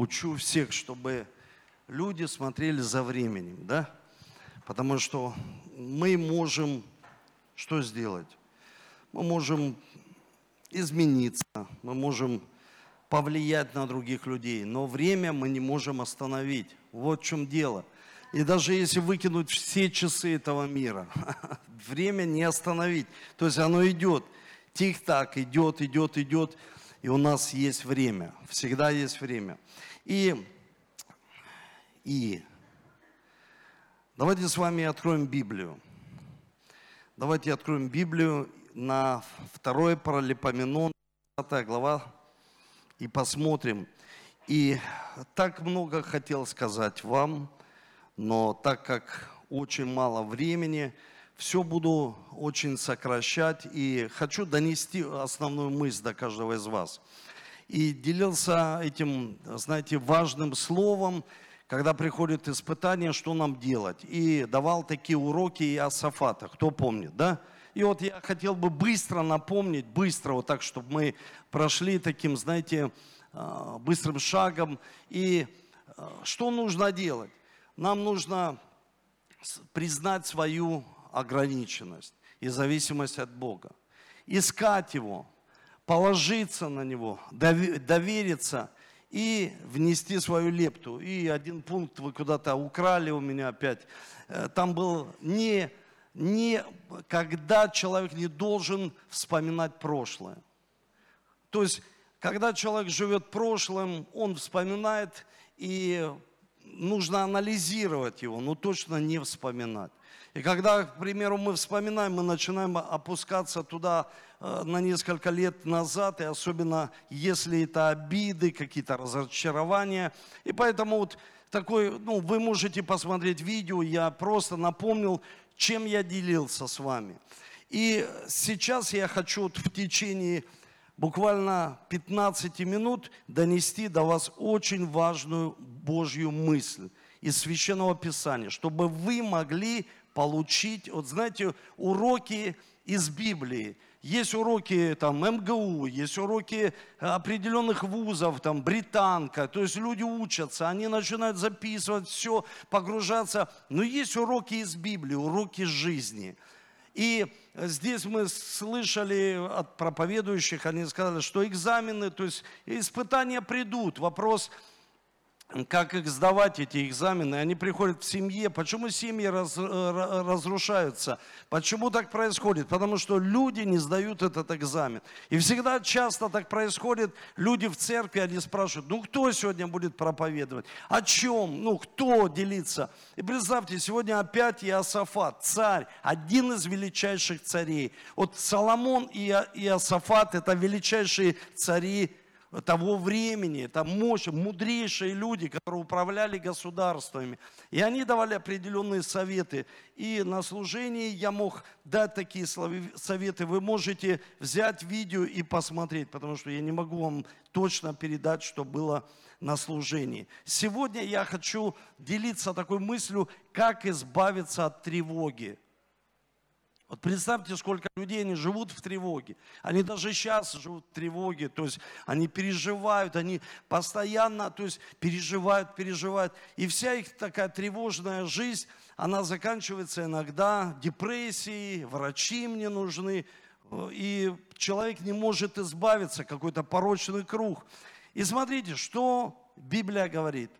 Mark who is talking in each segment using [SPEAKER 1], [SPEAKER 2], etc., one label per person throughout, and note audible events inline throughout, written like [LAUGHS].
[SPEAKER 1] учу всех, чтобы люди смотрели за временем, да? Потому что мы можем что сделать? Мы можем измениться, мы можем повлиять на других людей, но время мы не можем остановить. Вот в чем дело. И даже если выкинуть все часы этого мира, [LAUGHS] время не остановить. То есть оно идет, тик-так, идет, идет, идет, и у нас есть время, всегда есть время. И, и давайте с вами откроем Библию. Давайте откроем Библию на второе Паралипоменон, 20 глава, и посмотрим. И так много хотел сказать вам, но так как очень мало времени, все буду очень сокращать и хочу донести основную мысль до каждого из вас. И делился этим, знаете, важным словом, когда приходит испытание, что нам делать. И давал такие уроки и о Сафата, кто помнит, да? И вот я хотел бы быстро напомнить, быстро, вот так, чтобы мы прошли таким, знаете, а, быстрым шагом. И а, что нужно делать? Нам нужно признать свою ограниченность и зависимость от Бога. Искать Его, положиться на Него, довериться и внести свою лепту. И один пункт вы куда-то украли у меня опять. Э, там был не, не когда человек не должен вспоминать прошлое. То есть, когда человек живет прошлым, он вспоминает, и нужно анализировать его, но точно не вспоминать. И когда, к примеру, мы вспоминаем, мы начинаем опускаться туда э, на несколько лет назад, и особенно если это обиды, какие-то разочарования. И поэтому вот такой, ну, вы можете посмотреть видео, я просто напомнил, чем я делился с вами. И сейчас я хочу вот в течение буквально 15 минут донести до вас очень важную Божью мысль из Священного Писания, чтобы вы могли получить, вот знаете, уроки из Библии. Есть уроки там МГУ, есть уроки определенных вузов, там британка, то есть люди учатся, они начинают записывать все, погружаться. Но есть уроки из Библии, уроки жизни. И здесь мы слышали от проповедующих, они сказали, что экзамены, то есть испытания придут. Вопрос, как их сдавать, эти экзамены. Они приходят в семье. Почему семьи раз, э, разрушаются? Почему так происходит? Потому что люди не сдают этот экзамен. И всегда часто так происходит. Люди в церкви, они спрашивают, ну кто сегодня будет проповедовать? О чем? Ну кто делиться? И представьте, сегодня опять Иосафат, царь, один из величайших царей. Вот Соломон и Иосафат – это величайшие цари того времени, это мощь, мудрейшие люди, которые управляли государствами. И они давали определенные советы. И на служении я мог дать такие советы. Вы можете взять видео и посмотреть, потому что я не могу вам точно передать, что было на служении. Сегодня я хочу делиться такой мыслью, как избавиться от тревоги. Вот представьте, сколько людей они живут в тревоге. Они даже сейчас живут в тревоге, то есть они переживают, они постоянно, то есть переживают, переживают. И вся их такая тревожная жизнь, она заканчивается иногда депрессией, врачи мне нужны, и человек не может избавиться, какой-то порочный круг. И смотрите, что Библия говорит.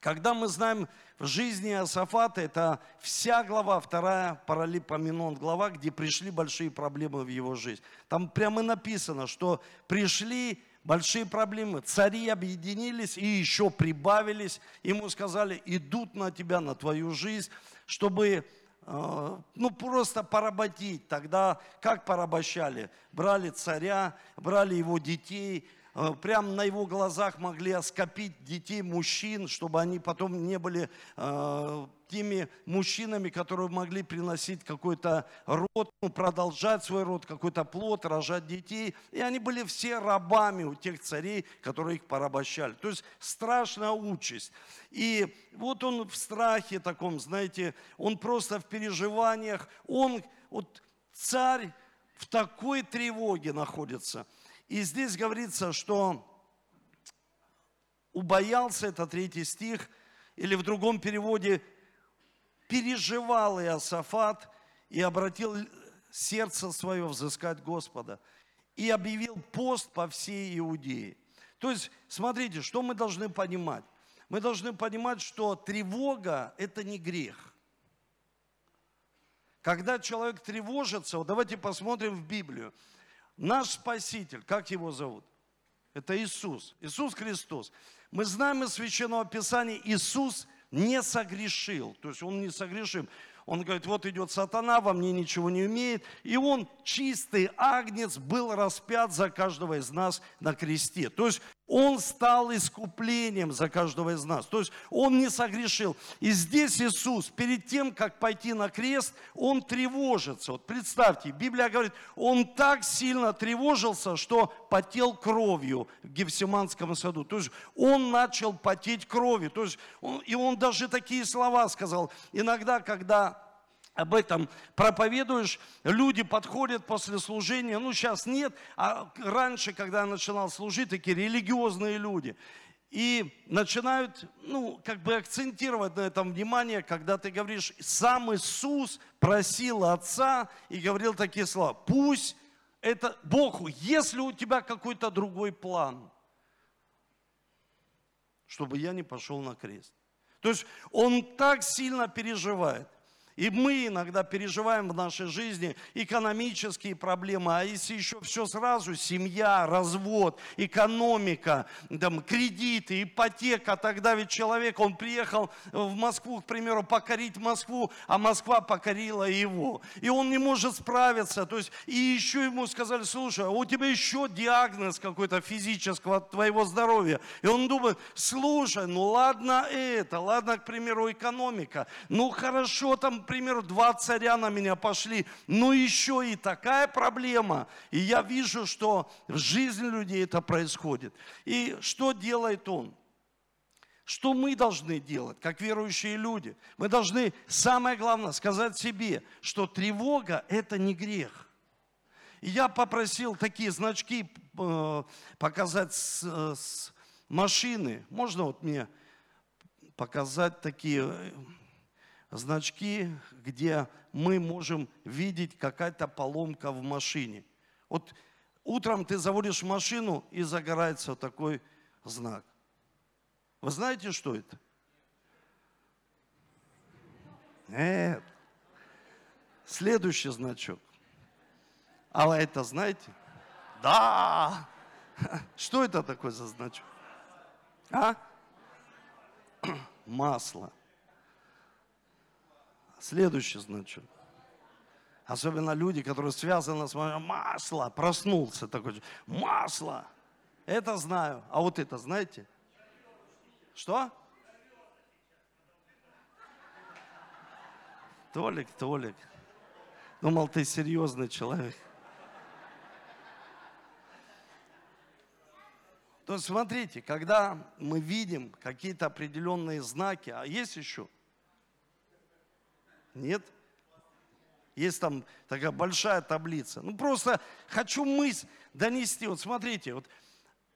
[SPEAKER 1] Когда мы знаем в жизни Иосафата, это вся глава, вторая Паралипоменон глава, где пришли большие проблемы в его жизнь. Там прямо написано, что пришли большие проблемы. Цари объединились и еще прибавились. Ему сказали, идут на тебя, на твою жизнь, чтобы э, ну, просто поработить. Тогда как порабощали? Брали царя, брали его детей, прямо на его глазах могли оскопить детей мужчин, чтобы они потом не были э, теми мужчинами, которые могли приносить какой-то род, ну, продолжать свой род, какой-то плод, рожать детей. И они были все рабами у тех царей, которые их порабощали. То есть страшная участь. И вот он в страхе таком, знаете, он просто в переживаниях, он, вот царь в такой тревоге находится – и здесь говорится, что убоялся, это третий стих, или в другом переводе, переживал Иосафат и обратил сердце свое взыскать Господа, и объявил пост по всей Иудее. То есть, смотрите, что мы должны понимать? Мы должны понимать, что тревога – это не грех. Когда человек тревожится, вот давайте посмотрим в Библию. Наш Спаситель, как его зовут? Это Иисус, Иисус Христос. Мы знаем из Священного Писания, Иисус не согрешил, то есть Он не согрешим. Он говорит, вот идет сатана, во мне ничего не умеет. И он, чистый агнец, был распят за каждого из нас на кресте. То есть он стал искуплением за каждого из нас. То есть он не согрешил. И здесь Иисус, перед тем, как пойти на крест, он тревожится. Вот представьте, Библия говорит, он так сильно тревожился, что потел кровью в Гефсиманском саду. То есть он начал потеть кровью. То есть он, и он даже такие слова сказал. Иногда, когда об этом проповедуешь, люди подходят после служения, ну сейчас нет, а раньше, когда я начинал служить, такие религиозные люди, и начинают, ну, как бы акцентировать на этом внимание, когда ты говоришь, сам Иисус просил Отца и говорил такие слова, пусть это Богу, если у тебя какой-то другой план, чтобы я не пошел на крест. То есть он так сильно переживает. И мы иногда переживаем в нашей жизни экономические проблемы, а если еще все сразу, семья, развод, экономика, там, кредиты, ипотека, тогда ведь человек, он приехал в Москву, к примеру, покорить Москву, а Москва покорила его. И он не может справиться. То есть, и еще ему сказали, слушай, а у тебя еще диагноз какой-то физического твоего здоровья. И он думает, слушай, ну ладно это, ладно, к примеру, экономика, ну хорошо там примеру, два царя на меня пошли, но еще и такая проблема. И я вижу, что в жизни людей это происходит. И что делает он? Что мы должны делать, как верующие люди? Мы должны, самое главное, сказать себе, что тревога – это не грех. И я попросил такие значки э, показать с, с машины. Можно вот мне показать такие э, значки, где мы можем видеть какая-то поломка в машине. Вот утром ты заводишь машину и загорается такой знак. Вы знаете, что это? Нет. Следующий значок. А вы это знаете? Да. [LAUGHS] Что это такое за значок? А? [CLEARS THROAT] Масло. Следующий значок. Особенно люди, которые связаны с масло, проснулся такой, масло. Это знаю. А вот это знаете? Что? Толик, Толик. Думал, ты серьезный человек. То есть смотрите, когда мы видим какие-то определенные знаки, а есть еще нет? Есть там такая большая таблица. Ну просто хочу мысль донести. Вот смотрите, вот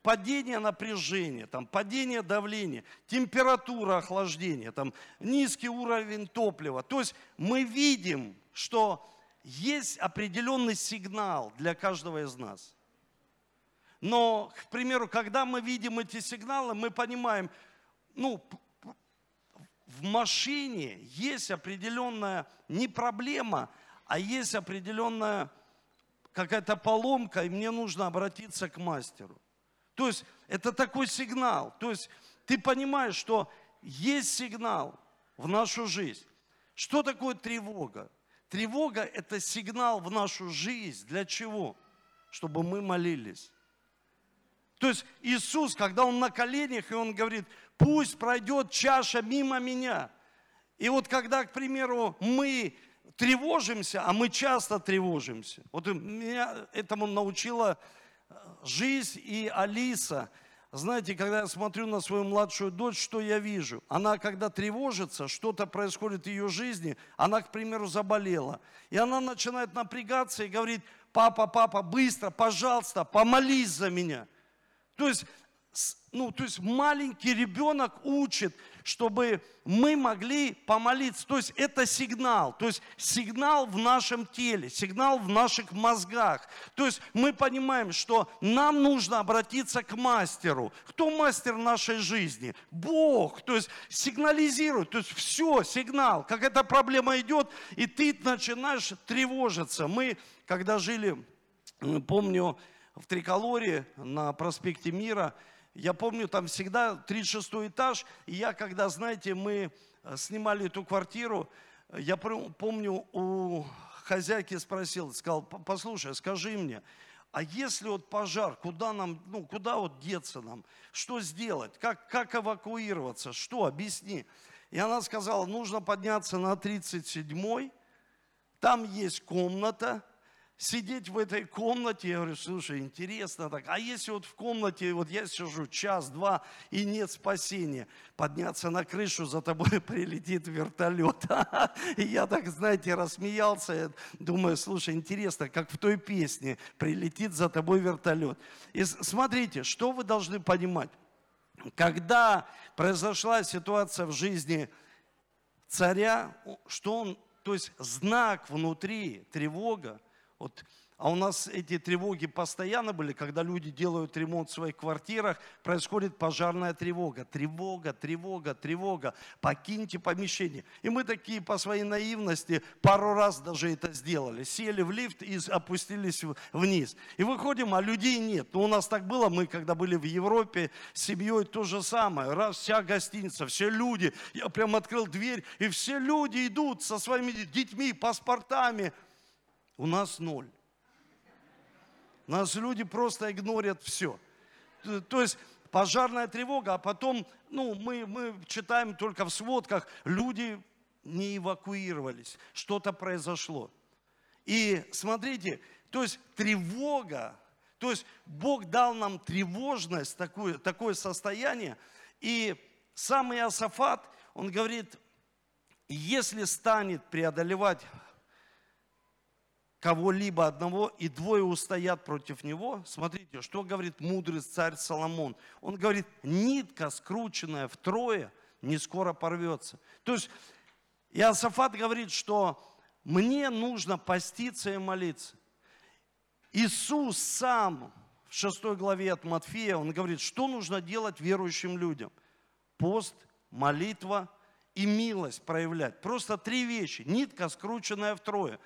[SPEAKER 1] падение напряжения, там, падение давления, температура охлаждения, там, низкий уровень топлива. То есть мы видим, что есть определенный сигнал для каждого из нас. Но, к примеру, когда мы видим эти сигналы, мы понимаем, ну, в машине есть определенная не проблема, а есть определенная какая-то поломка, и мне нужно обратиться к мастеру. То есть это такой сигнал. То есть ты понимаешь, что есть сигнал в нашу жизнь. Что такое тревога? Тревога – это сигнал в нашу жизнь. Для чего? Чтобы мы молились. То есть Иисус, когда Он на коленях, и Он говорит, пусть пройдет чаша мимо меня. И вот когда, к примеру, мы тревожимся, а мы часто тревожимся. Вот меня этому научила э, жизнь и Алиса. Знаете, когда я смотрю на свою младшую дочь, что я вижу? Она, когда тревожится, что-то происходит в ее жизни, она, к примеру, заболела. И она начинает напрягаться и говорит, папа, папа, быстро, пожалуйста, помолись за меня. То есть ну, то есть маленький ребенок учит, чтобы мы могли помолиться. То есть это сигнал, то есть сигнал в нашем теле, сигнал в наших мозгах. То есть мы понимаем, что нам нужно обратиться к мастеру. Кто мастер нашей жизни? Бог. То есть сигнализирует, то есть все, сигнал. Как эта проблема идет, и ты начинаешь тревожиться. Мы, когда жили, помню, в Триколоре на проспекте Мира, я помню, там всегда 36 этаж, и я, когда, знаете, мы э, снимали эту квартиру, я помню, у хозяйки спросил, сказал, послушай, скажи мне, а если вот пожар, куда нам, ну, куда вот деться нам? Что сделать? Как, как эвакуироваться? Что? Объясни. И она сказала, нужно подняться на 37-й, там есть комната, сидеть в этой комнате, я говорю, слушай, интересно так, а если вот в комнате, вот я сижу час-два и нет спасения, подняться на крышу, за тобой [LAUGHS] прилетит вертолет. [LAUGHS] И я так, знаете, рассмеялся, думаю, слушай, интересно, как в той песне, прилетит за тобой вертолет. И смотрите, что вы должны понимать. Когда произошла ситуация в жизни царя, что он, то есть знак внутри, тревога, вот а у нас эти тревоги постоянно были, когда люди делают ремонт в своих квартирах, происходит пожарная тревога. Тревога, тревога, тревога. Покиньте помещение. И мы такие по своей наивности пару раз даже это сделали. Сели в лифт и опустились вниз. И выходим, а людей нет. Но у нас так было, мы когда были в Европе с семьей, то же самое. Раз вся гостиница, все люди. Я прям открыл дверь, и все люди идут со своими детьми, паспортами. У нас ноль. Нас люди просто игнорят все. То есть пожарная тревога, а потом, ну, мы, мы читаем только в сводках, люди не эвакуировались, что-то произошло. И смотрите, то есть тревога, то есть Бог дал нам тревожность, такое, такое состояние, и сам Иосафат, он говорит, если станет преодолевать кого-либо одного, и двое устоят против него. Смотрите, что говорит мудрый царь Соломон. Он говорит, нитка, скрученная втрое, не скоро порвется. То есть Иосафат говорит, что мне нужно поститься и молиться. Иисус сам в шестой главе от Матфея, он говорит, что нужно делать верующим людям. Пост, молитва и милость проявлять. Просто три вещи. Нитка, скрученная втрое.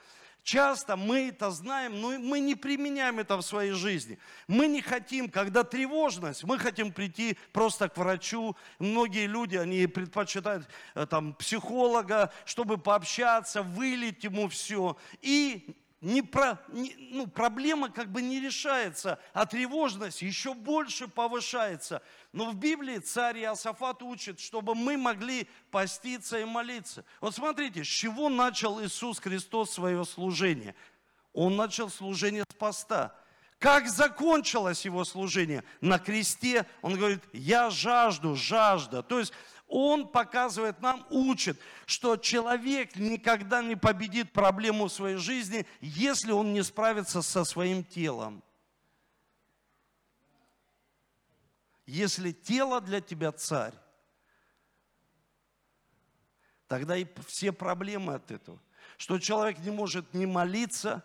[SPEAKER 1] Часто мы это знаем, но мы не применяем это в своей жизни. Мы не хотим, когда тревожность, мы хотим прийти просто к врачу. Многие люди, они предпочитают э, там, психолога, чтобы пообщаться, вылить ему все. И не про, не, ну, проблема как бы не решается, а тревожность еще больше повышается. Но в Библии царь Иосафат учит, чтобы мы могли поститься и молиться. Вот смотрите, с чего начал Иисус Христос свое служение? Он начал служение с поста. Как закончилось его служение? На кресте он говорит, я жажду, жажда. То есть он показывает нам, учит, что человек никогда не победит проблему своей жизни, если он не справится со своим телом. Если тело для тебя царь, тогда и все проблемы от этого. Что человек не может не молиться,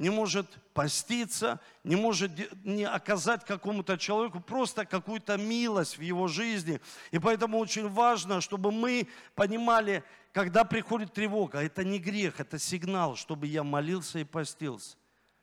[SPEAKER 1] не может поститься, не может не оказать какому-то человеку просто какую-то милость в его жизни. И поэтому очень важно, чтобы мы понимали, когда приходит тревога, это не грех, это сигнал, чтобы я молился и постился.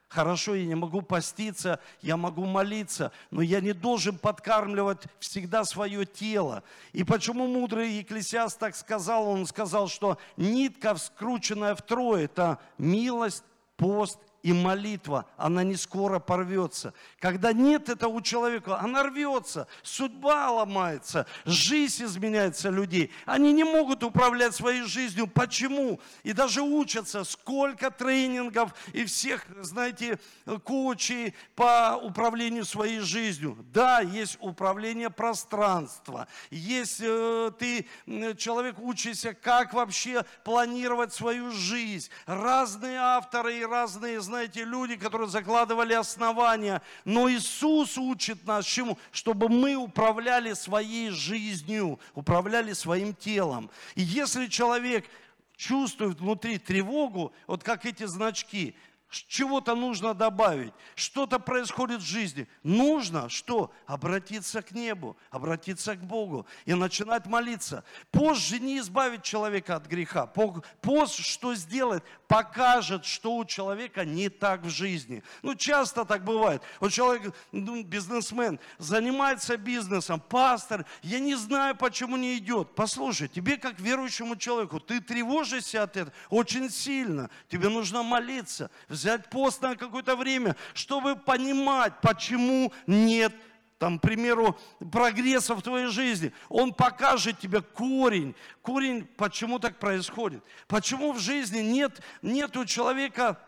[SPEAKER 1] Хорошо, я не могу поститься, я могу молиться, но я не должен подкармливать всегда свое тело. И почему мудрый Екклесиаст так сказал? Он сказал, что нитка, вскрученная втрое, это милость, пост и молитва, она не скоро порвется. Когда нет этого у человека, она рвется, судьба ломается, жизнь изменяется людей. Они не могут управлять своей жизнью. Почему? И даже учатся, сколько тренингов и всех, знаете, коучей по управлению своей жизнью. Да, есть управление пространства, есть э, ты, человек, учишься, как вообще планировать свою жизнь. Разные авторы и разные, знаете, знаете, люди, которые закладывали основания. Но Иисус учит нас чему? Чтобы мы управляли своей жизнью, управляли своим телом. И если человек чувствует внутри тревогу, вот как эти значки, чего-то нужно добавить, что-то происходит в жизни. Нужно что? Обратиться к небу, обратиться к Богу и начинать молиться. Пост же не избавит человека от греха. Пост что сделает? Покажет, что у человека не так в жизни. Ну, часто так бывает. Вот человек, ну, бизнесмен, занимается бизнесом, пастор, я не знаю, почему не идет. Послушай, тебе как верующему человеку, ты тревожишься от этого очень сильно. Тебе нужно молиться, взять пост на какое-то время, чтобы понимать, почему нет там, к примеру, прогресса в твоей жизни. Он покажет тебе корень. Корень, почему так происходит. Почему в жизни нет, нет у человека,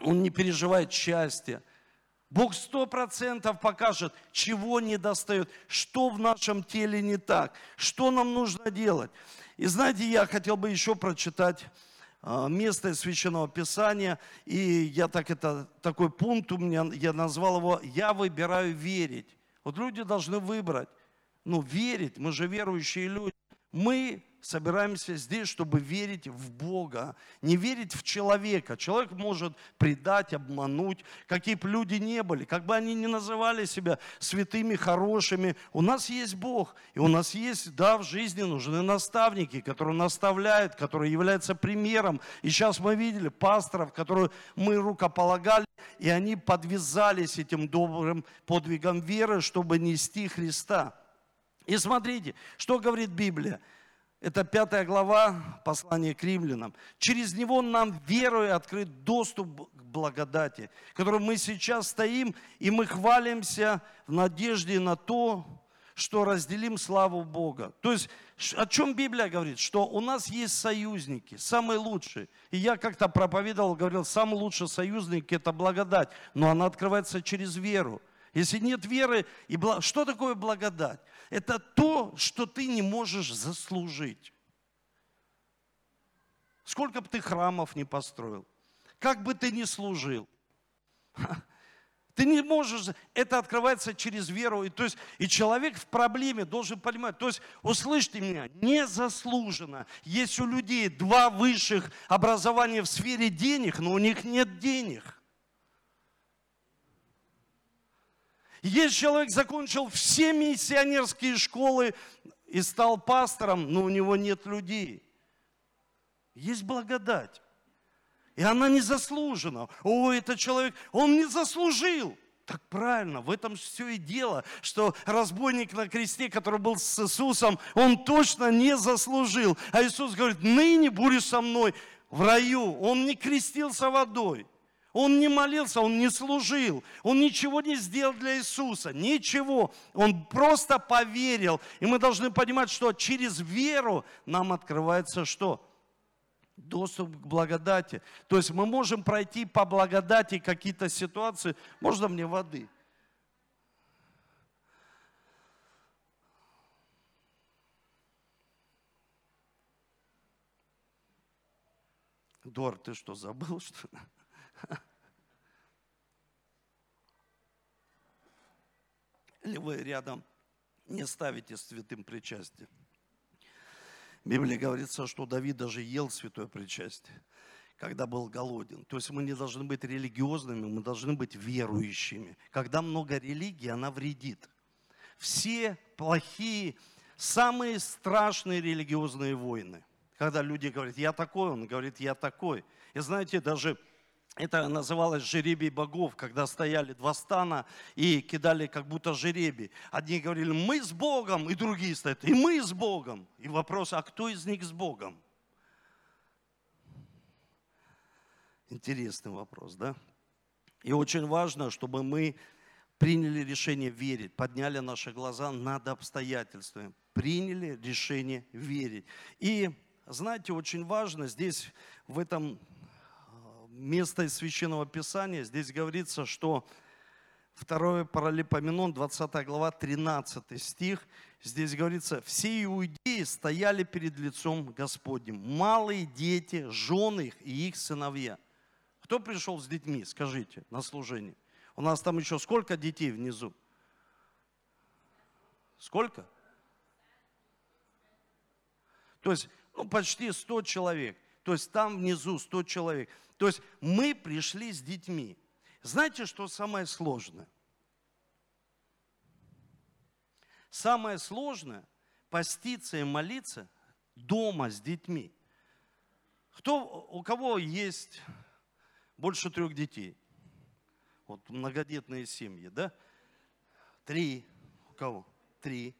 [SPEAKER 1] он не переживает счастья. Бог сто процентов покажет, чего не достает, что в нашем теле не так, что нам нужно делать. И знаете, я хотел бы еще прочитать место из Священного Писания, и я так это, такой пункт у меня, я назвал его «Я выбираю верить». Вот люди должны выбрать, ну, верить, мы же верующие люди. Мы собираемся здесь, чтобы верить в Бога, не верить в человека. Человек может предать, обмануть, какие бы люди не были, как бы они ни называли себя святыми, хорошими. У нас есть Бог, и у нас есть, да, в жизни нужны наставники, которые наставляют, которые являются примером. И сейчас мы видели пасторов, которые мы рукополагали, и они подвязались этим добрым подвигом веры, чтобы нести Христа. И смотрите, что говорит Библия. Это пятая глава послания к римлянам. Через него нам верой открыт доступ к благодати, в мы сейчас стоим, и мы хвалимся в надежде на то, что разделим славу Бога. То есть, о чем Библия говорит? Что у нас есть союзники, самые лучшие. И я как-то проповедовал, говорил, самый лучший союзник – это благодать, но она открывается через веру. Если нет веры, и благ... что такое благодать? Это то, что ты не можешь заслужить. Сколько бы ты храмов не построил, как бы ты ни служил, [LAUGHS] ты не можешь, это открывается через веру. И, то есть, и человек в проблеме должен понимать, то есть, услышьте меня, незаслуженно. Есть у людей два высших образования в сфере денег, но у них нет денег. Есть человек, закончил все миссионерские школы и стал пастором, но у него нет людей. Есть благодать. И она не заслужена. О, этот человек, он не заслужил. Так правильно, в этом все и дело, что разбойник на кресте, который был с Иисусом, он точно не заслужил. А Иисус говорит, ныне будешь со мной в раю. Он не крестился водой. Он не молился, он не служил, он ничего не сделал для Иисуса, ничего. Он просто поверил. И мы должны понимать, что через веру нам открывается что? Доступ к благодати. То есть мы можем пройти по благодати какие-то ситуации. Можно мне воды? Дор, ты что, забыл, что ли? Или вы рядом не ставите святым причастие? В Библии говорится, что Давид даже ел святое причастие, когда был голоден. То есть мы не должны быть религиозными, мы должны быть верующими. Когда много религии, она вредит. Все плохие, самые страшные религиозные войны. Когда люди говорят, я такой, он говорит, я такой. И знаете, даже это называлось жеребий богов, когда стояли два стана и кидали как будто жеребий. Одни говорили, мы с Богом, и другие стоят, и мы с Богом. И вопрос, а кто из них с Богом? Интересный вопрос, да? И очень важно, чтобы мы приняли решение верить, подняли наши глаза над обстоятельствами, приняли решение верить. И, знаете, очень важно здесь, в этом место из Священного Писания. Здесь говорится, что 2 Паралипоменон, 20 глава, 13 стих. Здесь говорится, все иудеи стояли перед лицом Господним. Малые дети, жены их и их сыновья. Кто пришел с детьми, скажите, на служение? У нас там еще сколько детей внизу? Сколько? То есть, ну, почти 100 человек. То есть там внизу 100 человек. То есть мы пришли с детьми. Знаете, что самое сложное? Самое сложное – поститься и молиться дома с детьми. Кто, у кого есть больше трех детей? Вот многодетные семьи, да? Три. У кого? Три.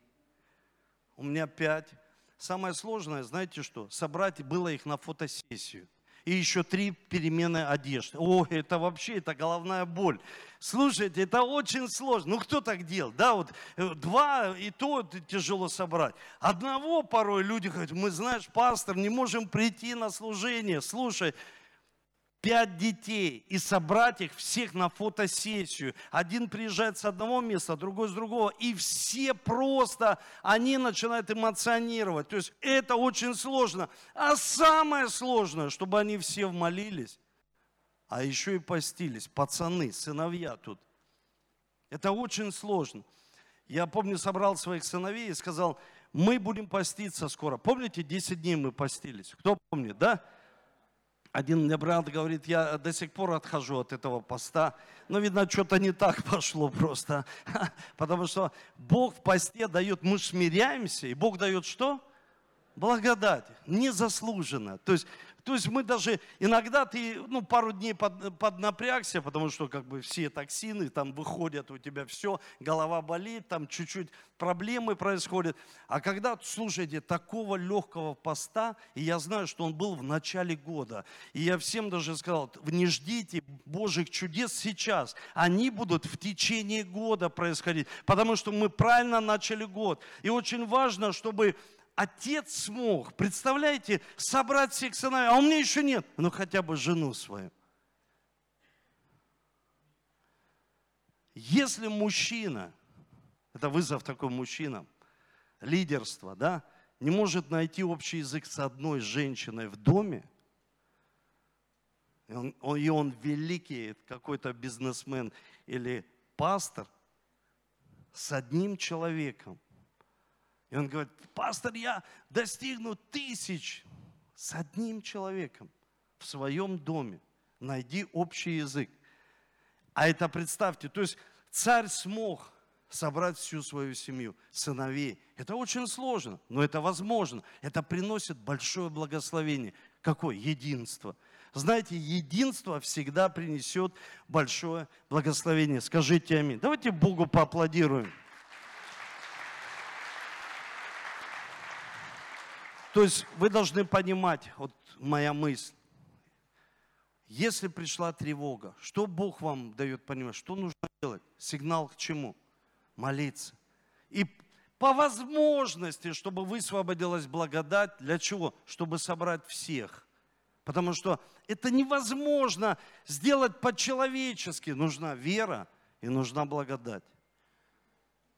[SPEAKER 1] У меня пять. Самое сложное, знаете что? Собрать было их на фотосессию и еще три перемены одежды. О, это вообще, это головная боль. Слушайте, это очень сложно. Ну, кто так делал? Да, вот э, два, и то тяжело собрать. Одного порой люди говорят, мы, знаешь, пастор, не можем прийти на служение. Слушай, пять детей и собрать их всех на фотосессию. Один приезжает с одного места, другой с другого. И все просто, они начинают эмоционировать. То есть это очень сложно. А самое сложное, чтобы они все молились, а еще и постились. Пацаны, сыновья тут. Это очень сложно. Я помню, собрал своих сыновей и сказал, мы будем поститься скоро. Помните, 10 дней мы постились? Кто помнит, да? Один мне брат говорит, я до сих пор отхожу от этого поста. Но, видно, что-то не так пошло просто. [LAUGHS] Потому что Бог в посте дает, мы смиряемся, и Бог дает что? Благодать, незаслуженно. То есть то есть мы даже, иногда ты, ну, пару дней под, поднапрягся, потому что как бы все токсины там выходят, у тебя все, голова болит, там чуть-чуть проблемы происходят. А когда, слушайте, такого легкого поста, и я знаю, что он был в начале года, и я всем даже сказал, не ждите Божьих чудес сейчас, они будут в течение года происходить, потому что мы правильно начали год. И очень важно, чтобы отец смог, представляете, собрать всех сыновей, а у меня еще нет, ну хотя бы жену свою. Если мужчина, это вызов такой мужчинам, лидерство, да, не может найти общий язык с одной женщиной в доме, и он, он, и он великий какой-то бизнесмен или пастор, с одним человеком, и он говорит, пастор, я достигну тысяч с одним человеком в своем доме. Найди общий язык. А это представьте, то есть царь смог собрать всю свою семью, сыновей. Это очень сложно, но это возможно. Это приносит большое благословение. Какое? Единство. Знаете, единство всегда принесет большое благословение. Скажите аминь. Давайте Богу поаплодируем. То есть вы должны понимать, вот моя мысль, если пришла тревога, что Бог вам дает понимать, что нужно делать? Сигнал к чему? Молиться. И по возможности, чтобы высвободилась благодать, для чего? Чтобы собрать всех. Потому что это невозможно сделать по-человечески. Нужна вера и нужна благодать.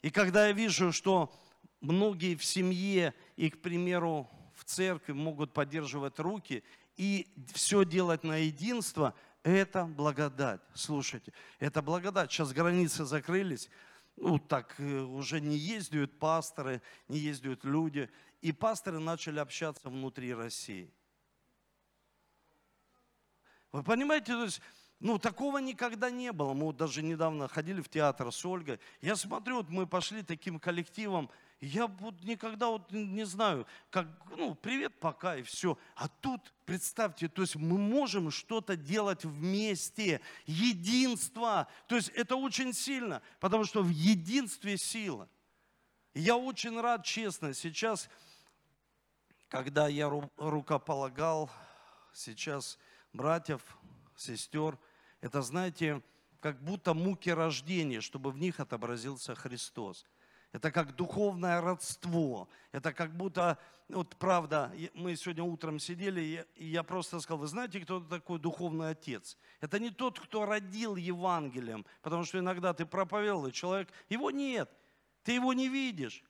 [SPEAKER 1] И когда я вижу, что многие в семье и, к примеру, церкви могут поддерживать руки и все делать на единство, это благодать. Слушайте, это благодать. Сейчас границы закрылись, ну так э, уже не ездят пасторы, не ездят люди. И пасторы начали общаться внутри России. Вы понимаете, то есть, ну, такого никогда не было. Мы вот даже недавно ходили в театр с Ольгой. Я смотрю, вот мы пошли таким коллективом, я вот никогда вот не знаю, как, ну, привет, пока и все. А тут, представьте, то есть мы можем что-то делать вместе. Единство. То есть это очень сильно, потому что в единстве сила. Я очень рад, честно, сейчас, когда я рукополагал сейчас братьев, сестер, это, знаете, как будто муки рождения, чтобы в них отобразился Христос. Это как духовное родство. Это как будто, вот правда, мы сегодня утром сидели, и я просто сказал, вы знаете, кто такой духовный отец? Это не тот, кто родил Евангелием, потому что иногда ты проповедовал, и человек, его нет, ты его не видишь.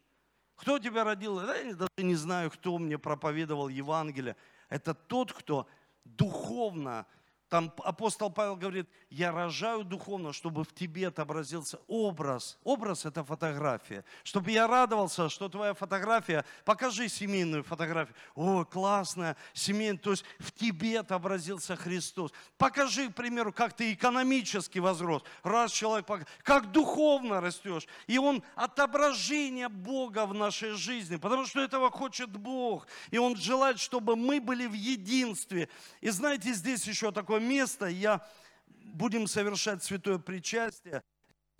[SPEAKER 1] Кто тебя родил? Я даже не знаю, кто мне проповедовал Евангелие. Это тот, кто духовно Там апостол Павел говорит, я рожаю духовно, чтобы в тебе отобразился образ. Образ – это фотография. Чтобы я радовался, что твоя фотография, покажи семейную фотографию. О, классная, семейная, то есть в тебе отобразился Христос. Покажи, к примеру, как ты экономически возрос. Раз человек, как духовно растешь. И он отображение Бога в нашей жизни, потому что этого хочет Бог. И он желает, чтобы мы были в единстве. И знаете, здесь еще такое такое место, я будем совершать святое причастие.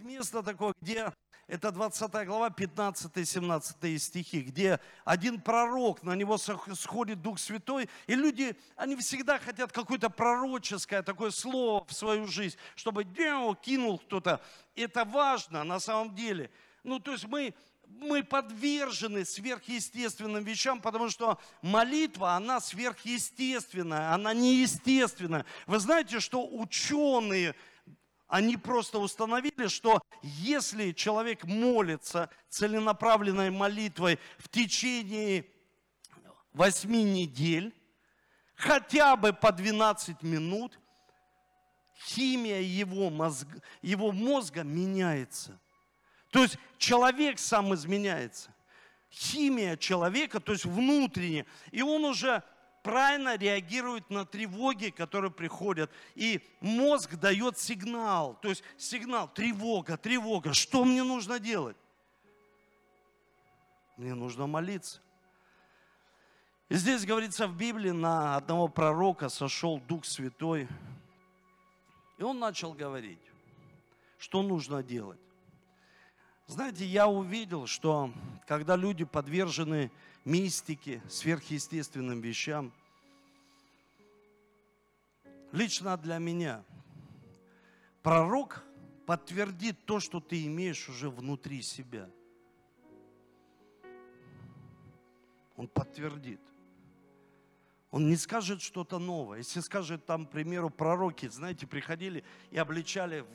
[SPEAKER 1] Место такое, где, это 20 глава, 15-17 стихи, где один пророк, на него сходит Дух Святой, и люди, они всегда хотят какое-то пророческое такое слово в свою жизнь, чтобы кинул кто-то. Это важно на самом деле. Ну, то есть мы мы подвержены сверхъестественным вещам, потому что молитва, она сверхъестественная, она неестественная. Вы знаете, что ученые, они просто установили, что если человек молится целенаправленной молитвой в течение восьми недель, хотя бы по 12 минут, химия его мозга, его мозга меняется – то есть человек сам изменяется. Химия человека, то есть внутренне. И он уже правильно реагирует на тревоги, которые приходят. И мозг дает сигнал. То есть сигнал, тревога, тревога. Что мне нужно делать? Мне нужно молиться. И здесь говорится в Библии, на одного пророка сошел Дух Святой. И он начал говорить, что нужно делать. Знаете, я увидел, что когда люди подвержены мистике, сверхъестественным вещам, лично для меня пророк подтвердит то, что ты имеешь уже внутри себя. Он подтвердит. Он не скажет что-то новое. Если скажет там, к примеру, пророки, знаете, приходили и обличали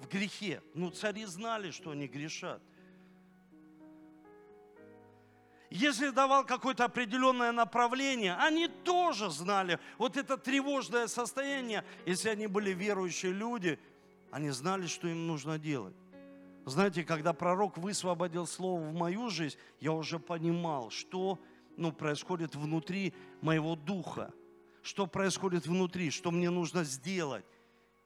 [SPEAKER 1] в, грехе. Ну, цари знали, что они грешат. Если давал какое-то определенное направление, они тоже знали. Вот это тревожное состояние, если они были верующие люди, они знали, что им нужно делать. Знаете, когда пророк высвободил слово в мою жизнь, я уже понимал, что ну, происходит внутри моего духа, что происходит внутри, что мне нужно сделать.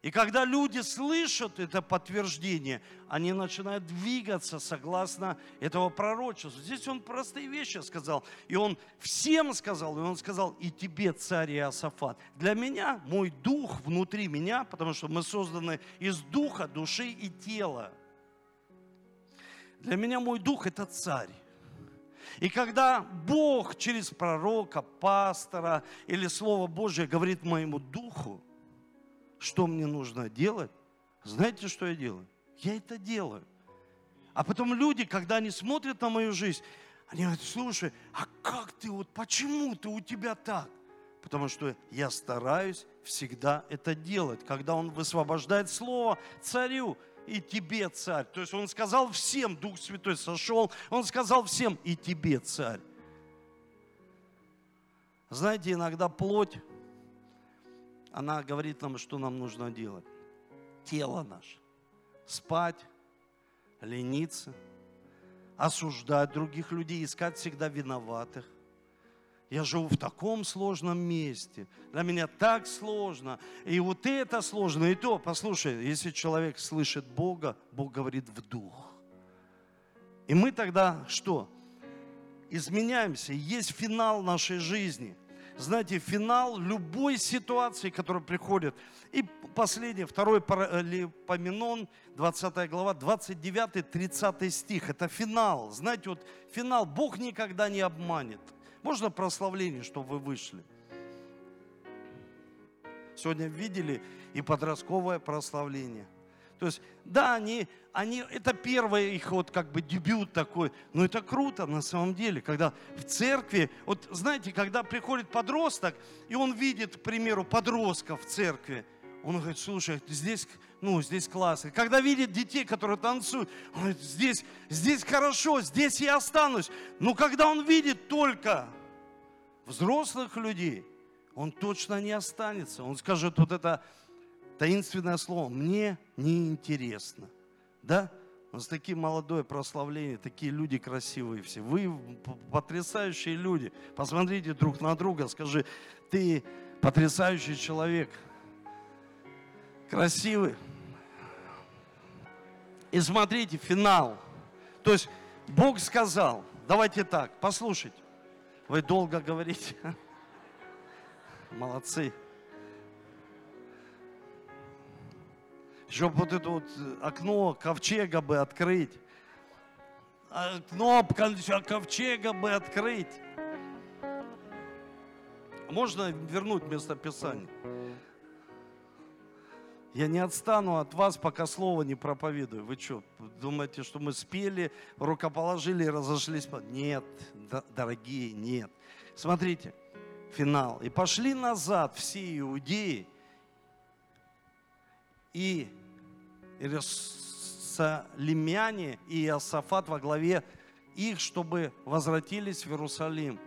[SPEAKER 1] И когда люди слышат это подтверждение, они начинают двигаться согласно этого пророчества. Здесь он простые вещи сказал. И он всем сказал, и он сказал, и тебе, царь Иосафат. Для меня, мой дух внутри меня, потому что мы созданы из духа, души и тела. Для меня мой дух – это царь. И когда Бог через пророка, пастора или Слово Божье говорит моему духу, что мне нужно делать, знаете, что я делаю? Я это делаю. А потом люди, когда они смотрят на мою жизнь, они говорят, слушай, а как ты, вот почему ты у тебя так? Потому что я стараюсь всегда это делать. Когда он высвобождает слово царю, и тебе царь. То есть он сказал всем, Дух Святой сошел, он сказал всем, и тебе царь. Знаете, иногда плоть она говорит нам, что нам нужно делать. Тело наше. Спать, лениться, осуждать других людей, искать всегда виноватых. Я живу в таком сложном месте. Для меня так сложно. И вот это сложно, и то. Послушай, если человек слышит Бога, Бог говорит в дух. И мы тогда что? Изменяемся. Есть финал нашей жизни знаете, финал любой ситуации, которая приходит. И последний, второй Паралипоменон, 20 глава, 29-30 стих. Это финал. Знаете, вот финал Бог никогда не обманет. Можно прославление, чтобы вы вышли? Сегодня видели и подростковое прославление. То есть, да, они, они, это первый их вот как бы дебют такой, но это круто на самом деле, когда в церкви, вот знаете, когда приходит подросток, и он видит, к примеру, подростков в церкви, он говорит, слушай, здесь, ну, здесь классно. Когда видит детей, которые танцуют, он говорит, здесь, здесь хорошо, здесь я останусь. Но когда он видит только взрослых людей, он точно не останется. Он скажет вот это таинственное слово, мне неинтересно. Да? У нас такие молодое прославление, такие люди красивые все. Вы потрясающие люди. Посмотрите друг на друга, скажи, ты потрясающий человек, красивый. И смотрите, финал. То есть Бог сказал, давайте так, послушайте. Вы долго говорите. [LAUGHS] Молодцы. Еще вот это вот окно ковчега бы открыть. Окно ковчега бы открыть. Можно вернуть место Писания? Я не отстану от вас, пока слово не проповедую. Вы что, думаете, что мы спели, рукоположили и разошлись? Нет, дорогие, нет. Смотрите, финал. И пошли назад все иудеи и Иерусалимяне и Иосафат во главе их, чтобы возвратились в Иерусалим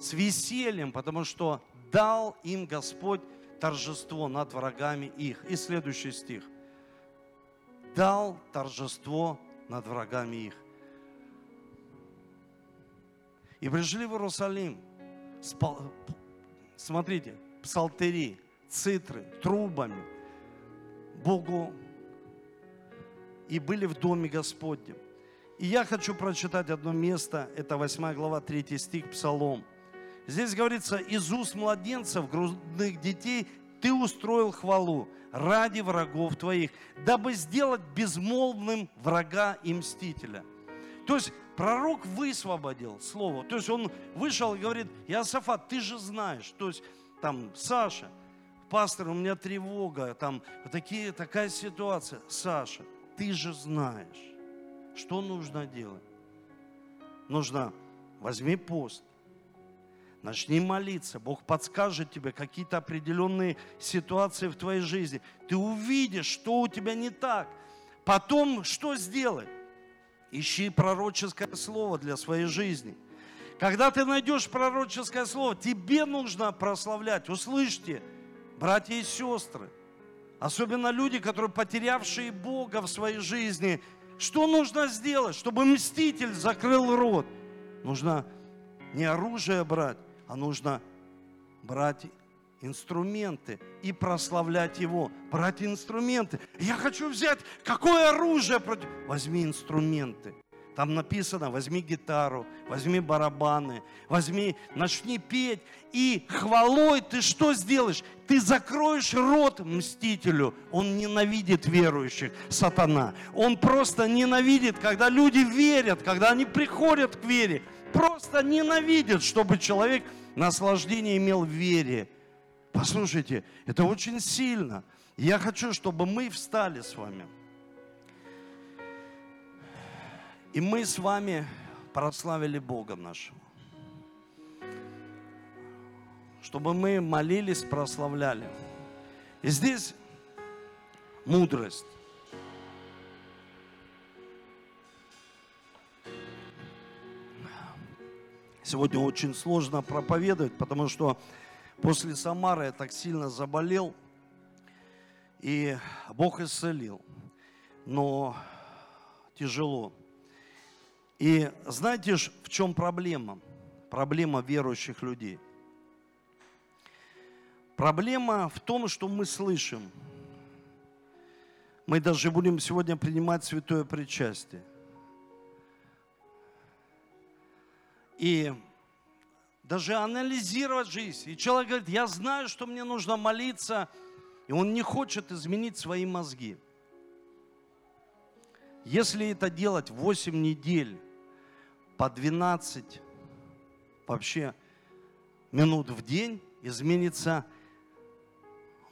[SPEAKER 1] с весельем, потому что дал им Господь торжество над врагами их. И следующий стих. Дал торжество над врагами их. И пришли в Иерусалим. Смотрите, псалтыри, цитры, трубами. Богу и были в доме Господнем. И я хочу прочитать одно место, это 8 глава, 3 стих, Псалом. Здесь говорится, из уст младенцев, грудных детей ты устроил хвалу ради врагов твоих, дабы сделать безмолвным врага и мстителя. То есть пророк высвободил слово. То есть он вышел и говорит, Иосафат, ты же знаешь. То есть там Саша, пастор, у меня тревога, там такие, такая ситуация. Саша, ты же знаешь, что нужно делать. Нужно, возьми пост, Начни молиться. Бог подскажет тебе какие-то определенные ситуации в твоей жизни. Ты увидишь, что у тебя не так. Потом что сделай? Ищи пророческое слово для своей жизни. Когда ты найдешь пророческое слово, тебе нужно прославлять. Услышьте, братья и сестры, особенно люди, которые потерявшие Бога в своей жизни, что нужно сделать, чтобы мститель закрыл рот? Нужно не оружие брать, а нужно брать инструменты и прославлять Его. Брать инструменты. Я хочу взять, какое оружие против... Возьми инструменты. Там написано, возьми гитару, возьми барабаны, возьми, начни петь. И хвалой ты что сделаешь? Ты закроешь рот мстителю. Он ненавидит верующих, сатана. Он просто ненавидит, когда люди верят, когда они приходят к вере. Просто ненавидит, чтобы человек наслаждение имел в вере. Послушайте, это очень сильно. Я хочу, чтобы мы встали с вами. И мы с вами прославили Бога нашего. Чтобы мы молились, прославляли. И здесь мудрость. Сегодня очень сложно проповедовать, потому что после Самары я так сильно заболел, и Бог исцелил. Но тяжело. И знаете, в чем проблема? Проблема верующих людей. Проблема в том, что мы слышим. Мы даже будем сегодня принимать святое причастие. и даже анализировать жизнь. И человек говорит, я знаю, что мне нужно молиться, и он не хочет изменить свои мозги. Если это делать 8 недель, по 12 вообще минут в день, изменится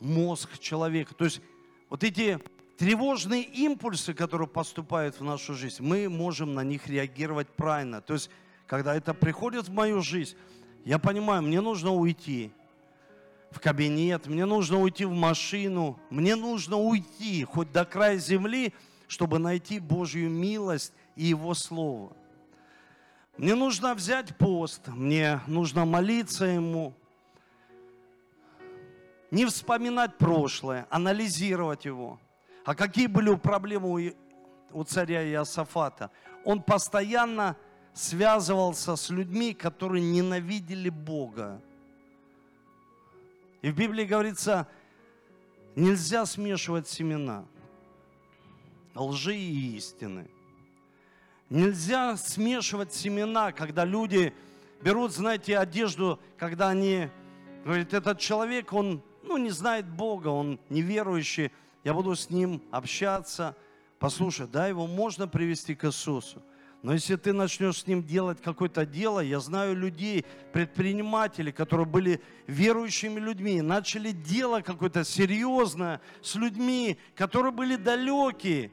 [SPEAKER 1] мозг человека. То есть вот эти тревожные импульсы, которые поступают в нашу жизнь, мы можем на них реагировать правильно. То есть когда это приходит в мою жизнь, я понимаю, мне нужно уйти в кабинет, мне нужно уйти в машину, мне нужно уйти хоть до края земли, чтобы найти Божью милость и Его Слово. Мне нужно взять пост, мне нужно молиться Ему. не вспоминать прошлое, анализировать его. А какие были проблемы у, у царя Иосафата? Он постоянно связывался с людьми, которые ненавидели Бога. И в Библии говорится, нельзя смешивать семена лжи и истины. Нельзя смешивать семена, когда люди берут, знаете, одежду, когда они говорят, этот человек, он ну, не знает Бога, он неверующий, я буду с ним общаться. Послушай, да, его можно привести к Иисусу. Но если ты начнешь с ним делать какое-то дело, я знаю людей, предпринимателей, которые были верующими людьми, начали дело какое-то серьезное с людьми, которые были далекие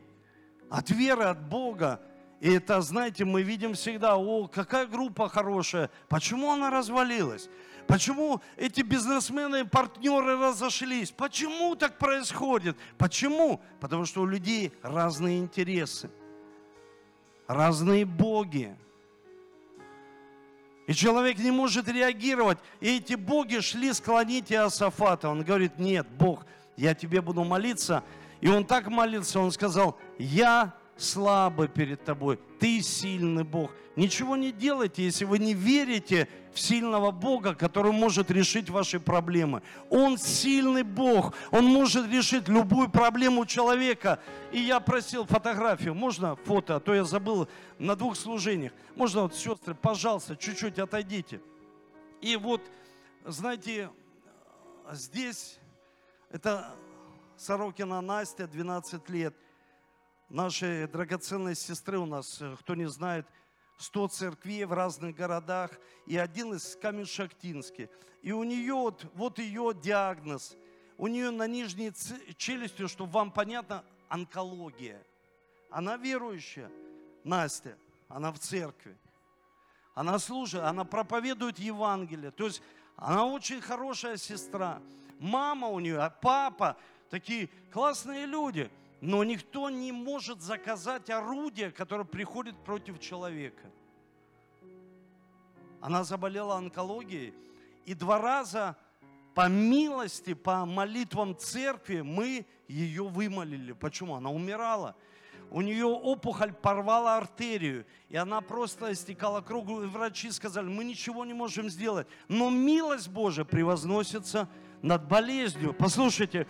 [SPEAKER 1] от веры, от Бога. И это, знаете, мы видим всегда, о, какая группа хорошая, почему она развалилась? Почему эти бизнесмены и партнеры разошлись? Почему так происходит? Почему? Потому что у людей разные интересы, разные боги. И человек не может реагировать. И эти боги шли склонить Иосафата. Он говорит, нет, Бог, я тебе буду молиться. И он так молился, он сказал, я слабый перед тобой, ты сильный Бог. Ничего не делайте, если вы не верите в сильного Бога, который может решить ваши проблемы. Он сильный Бог, Он может решить любую проблему человека. И я просил фотографию, можно фото, а то я забыл на двух служениях. Можно вот, сестры, пожалуйста, чуть-чуть отойдите. И вот, знаете, здесь это Сорокина Настя, 12 лет – нашей драгоценной сестры у нас, э, кто не знает, 100 церквей в разных городах и один из Камень-Шахтинский. И у нее, вот, вот ее диагноз, у нее на нижней челюсти, чтобы вам понятно, онкология. Она верующая, Настя, она в церкви. Она служит, она проповедует Евангелие. То есть она очень хорошая сестра. Мама у нее, а папа, такие классные люди – но никто не может заказать орудие, которое приходит против человека. Она заболела онкологией, и два раза по милости, по молитвам церкви мы ее вымолили. Почему? Она умирала. У нее опухоль порвала артерию, и она просто истекала кругу, и врачи сказали, мы ничего не можем сделать. Но милость Божия превозносится над болезнью. Послушайте,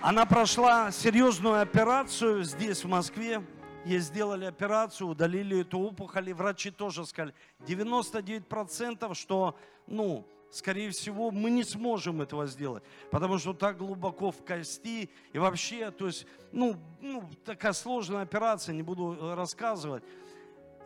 [SPEAKER 1] Она прошла серьезную операцию здесь, в Москве. Ей сделали операцию, удалили эту опухоль. И врачи тоже сказали, 99% что, ну, скорее всего, мы не сможем этого сделать, потому что так глубоко в кости и вообще, то есть, ну, ну такая сложная операция, не буду рассказывать.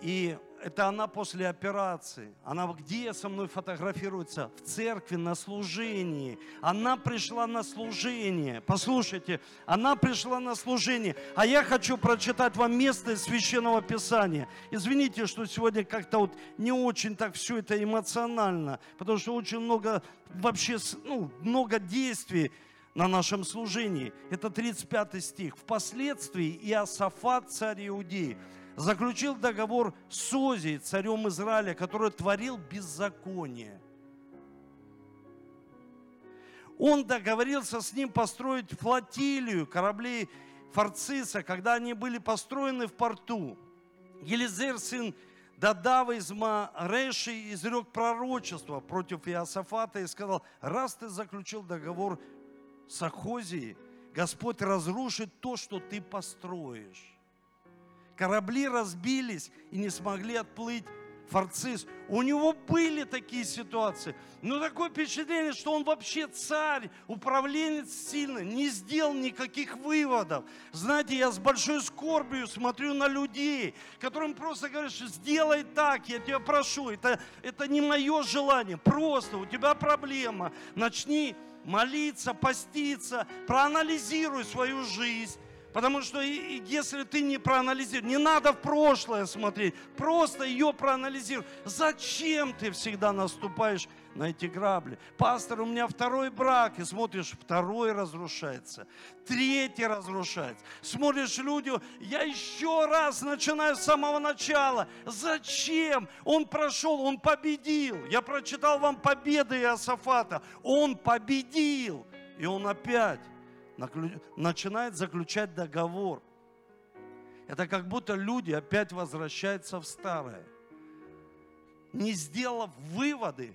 [SPEAKER 1] И это она после операции. Она где со мной фотографируется? В церкви на служении. Она пришла на служение. Послушайте, она пришла на служение. А я хочу прочитать вам место из Священного Писания. Извините, что сегодня как-то вот не очень так все это эмоционально, потому что очень много вообще, ну, много действий на нашем служении. Это 35 стих. Впоследствии Иосафат, царь Иудеи, заключил договор с Озией, царем Израиля, который творил беззаконие. Он договорился с ним построить флотилию кораблей Фарциса, когда они были построены в порту. Елизер, сын Дадава из Мареши, изрек пророчество против Иосафата и сказал, раз ты заключил договор с Ахозией, Господь разрушит то, что ты построишь. Корабли разбились и не смогли отплыть Фарцис. У него были такие ситуации. Но такое впечатление, что он вообще царь, управленец сильный, не сделал никаких выводов. Знаете, я с большой скорбью смотрю на людей, которым просто говорят, что сделай так, я тебя прошу. Это, это не мое желание, просто у тебя проблема. Начни молиться, поститься, проанализируй свою жизнь Потому что если ты не проанализируешь, не надо в прошлое смотреть, просто ее проанализируй. Зачем ты всегда наступаешь на эти грабли? Пастор, у меня второй брак, и смотришь, второй разрушается, третий разрушается. Смотришь, люди, я еще раз начинаю с самого начала. Зачем? Он прошел, он победил. Я прочитал вам победы Иосафата. Он победил. И он опять начинает заключать договор. Это как будто люди опять возвращаются в старое, не сделав выводы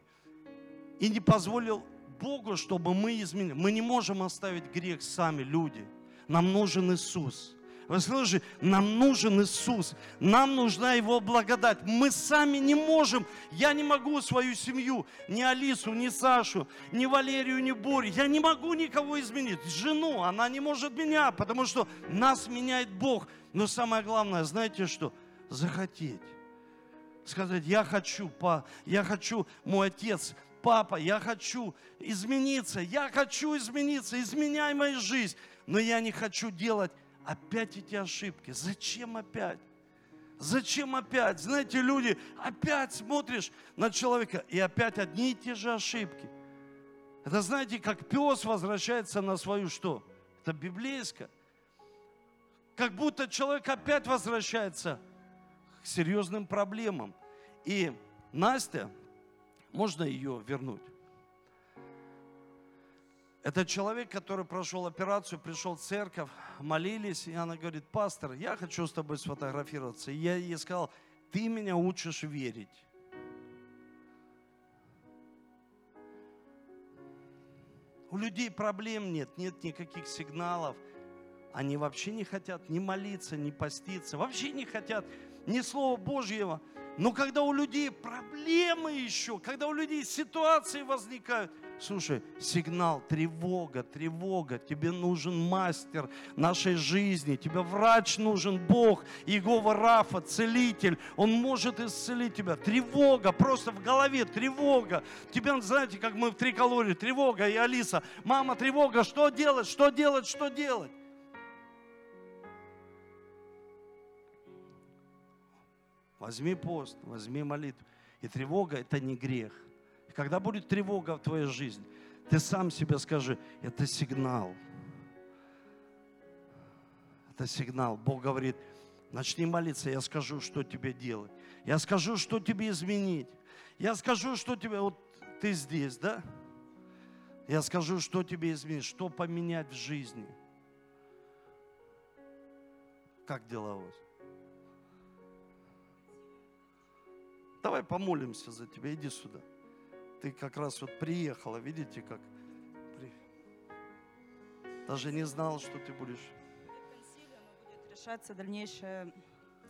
[SPEAKER 1] и не позволил Богу, чтобы мы изменили. Мы не можем оставить грех сами, люди. Нам нужен Иисус. Вы слышите, нам нужен Иисус, нам нужна Его благодать. Мы сами не можем, я не могу свою семью, ни Алису, ни Сашу, ни Валерию, ни Борю, я не могу никого изменить. Жену, она не может меня, потому что нас меняет Бог. Но самое главное, знаете что? Захотеть. Сказать, я хочу, па, я хочу, мой отец, папа, я хочу измениться, я хочу измениться, изменяй мою жизнь, но я не хочу делать опять эти ошибки. Зачем опять? Зачем опять? Знаете, люди, опять смотришь на человека, и опять одни и те же ошибки. Это знаете, как пес возвращается на свою что? Это библейское. Как будто человек опять возвращается к серьезным проблемам. И Настя, можно ее вернуть? Это человек, который прошел операцию, пришел в церковь, молились, и она говорит, пастор, я хочу с тобой сфотографироваться. И я ей сказал, ты меня учишь верить. У людей проблем нет, нет никаких сигналов. Они вообще не хотят ни молиться, ни поститься, вообще не хотят ни Слова Божьего. Но когда у людей проблемы еще, когда у людей ситуации возникают – Слушай, сигнал, тревога, тревога. Тебе нужен мастер нашей жизни. Тебе врач нужен, Бог, Иегова Рафа, целитель. Он может исцелить тебя. Тревога, просто в голове тревога. Тебе, знаете, как мы в три калории, тревога и Алиса. Мама, тревога, что делать, что делать, что делать? Возьми пост, возьми молитву. И тревога – это не грех. Когда будет тревога в твоей жизни, ты сам себе скажи, это сигнал. Это сигнал. Бог говорит, начни молиться, я скажу, что тебе делать. Я скажу, что тебе изменить. Я скажу, что тебе... Вот ты здесь, да? Я скажу, что тебе изменить, что поменять в жизни. Как дела у вас? Давай помолимся за тебя, иди сюда ты как раз вот приехала, видите, как даже не знал, что ты будешь.
[SPEAKER 2] Будет решаться дальнейшие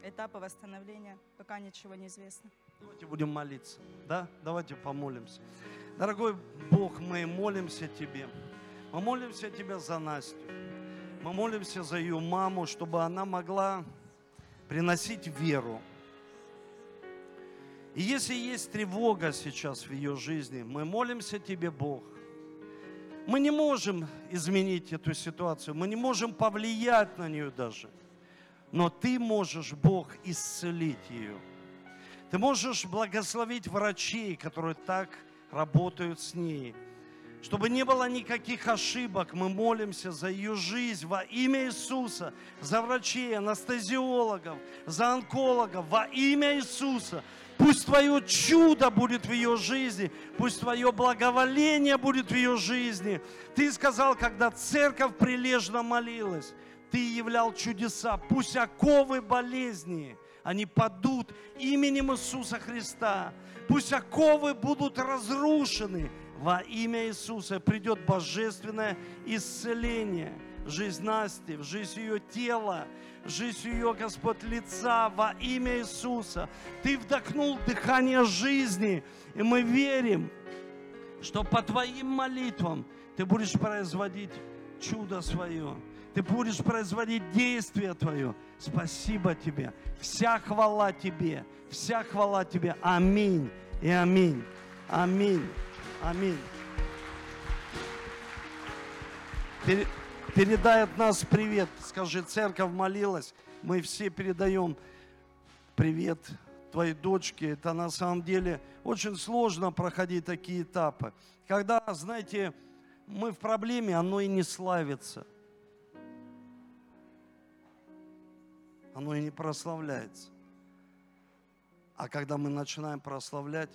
[SPEAKER 2] этапы восстановления, пока ничего не известно.
[SPEAKER 1] Давайте будем молиться, да? Давайте помолимся. Дорогой Бог, мы молимся Тебе. Мы молимся Тебе за Настю. Мы молимся за ее маму, чтобы она могла приносить веру, и если есть тревога сейчас в ее жизни, мы молимся Тебе, Бог. Мы не можем изменить эту ситуацию, мы не можем повлиять на нее даже. Но Ты можешь, Бог, исцелить ее. Ты можешь благословить врачей, которые так работают с ней. Чтобы не было никаких ошибок, мы молимся за ее жизнь во имя Иисуса, за врачей, анестезиологов, за онкологов, во имя Иисуса. Пусть Твое чудо будет в ее жизни, пусть Твое благоволение будет в ее жизни. Ты сказал, когда церковь прилежно молилась, Ты являл чудеса. Пусть оковы болезни, они падут именем Иисуса Христа. Пусть оковы будут разрушены во имя Иисуса. Придет божественное исцеление в жизнь Насти, в жизнь ее тела, жизнь ее, Господь, лица во имя Иисуса. Ты вдохнул дыхание жизни, и мы верим, что по Твоим молитвам Ты будешь производить чудо свое. Ты будешь производить действие Твое. Спасибо Тебе. Вся хвала Тебе. Вся хвала Тебе. Аминь и аминь. Аминь. Аминь. Передай от нас привет. Скажи, церковь молилась, мы все передаем привет твоей дочке. Это на самом деле очень сложно проходить такие этапы. Когда, знаете, мы в проблеме, оно и не славится. Оно и не прославляется. А когда мы начинаем прославлять,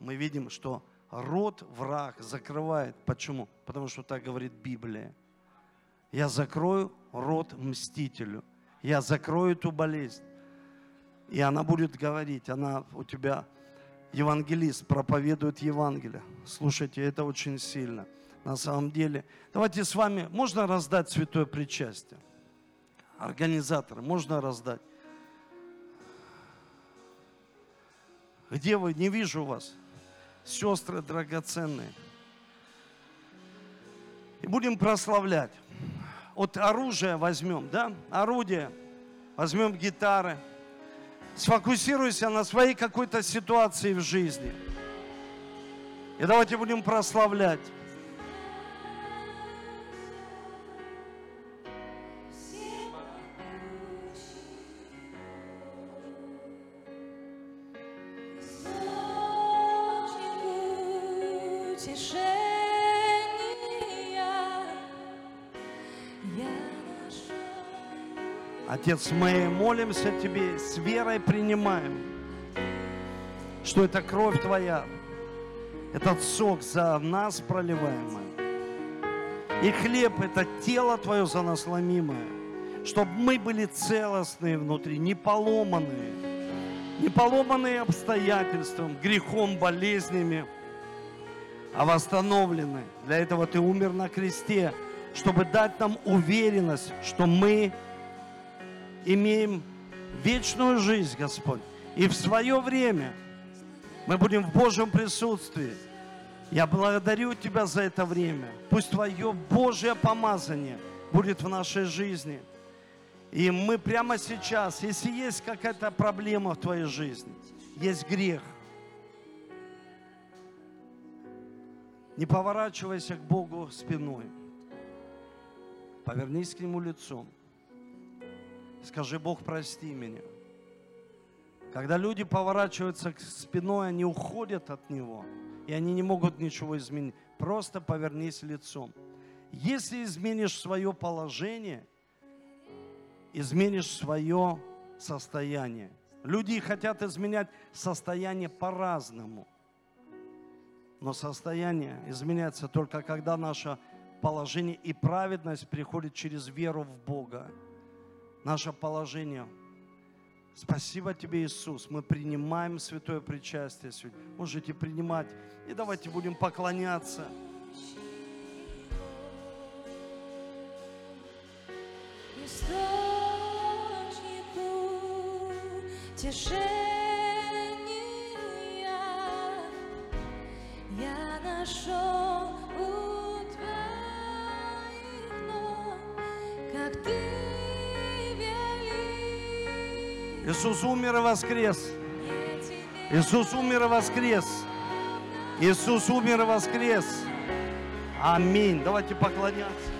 [SPEAKER 1] мы видим, что рот враг закрывает. Почему? Потому что так говорит Библия. Я закрою рот мстителю. Я закрою эту болезнь. И она будет говорить, она у тебя евангелист, проповедует Евангелие. Слушайте, это очень сильно. На самом деле, давайте с вами, можно раздать святое причастие? Организаторы, можно раздать? Где вы? Не вижу вас. Сестры драгоценные. И будем прославлять. Вот оружие возьмем, да? Орудие. Возьмем гитары. Сфокусируйся на своей какой-то ситуации в жизни. И давайте будем прославлять. Отец, мы молимся Тебе, с верой принимаем, что это кровь Твоя, этот сок за нас проливаемый. И хлеб – это тело Твое за нас ломимое, чтобы мы были целостные внутри, не поломанные, не поломанные обстоятельством, грехом, болезнями, а восстановлены. Для этого Ты умер на кресте, чтобы дать нам уверенность, что мы имеем вечную жизнь, Господь. И в свое время мы будем в Божьем присутствии. Я благодарю Тебя за это время. Пусть Твое Божье помазание будет в нашей жизни. И мы прямо сейчас, если есть какая-то проблема в твоей жизни, есть грех, не поворачивайся к Богу спиной. Повернись к Нему лицом. Скажи, Бог, прости меня. Когда люди поворачиваются к спиной, они уходят от Него, и они не могут ничего изменить. Просто повернись лицом. Если изменишь свое положение, изменишь свое состояние. Люди хотят изменять состояние по-разному. Но состояние изменяется только когда наше положение и праведность приходит через веру в Бога. Наше положение. Спасибо тебе, Иисус. Мы принимаем святое причастие сегодня. Можете принимать. И давайте будем поклоняться.
[SPEAKER 3] Источнику я нашел у твоих ног, как ты.
[SPEAKER 1] Иисус умер и воскрес. Иисус умер и воскрес. Иисус умер и воскрес. Аминь. Давайте поклоняться.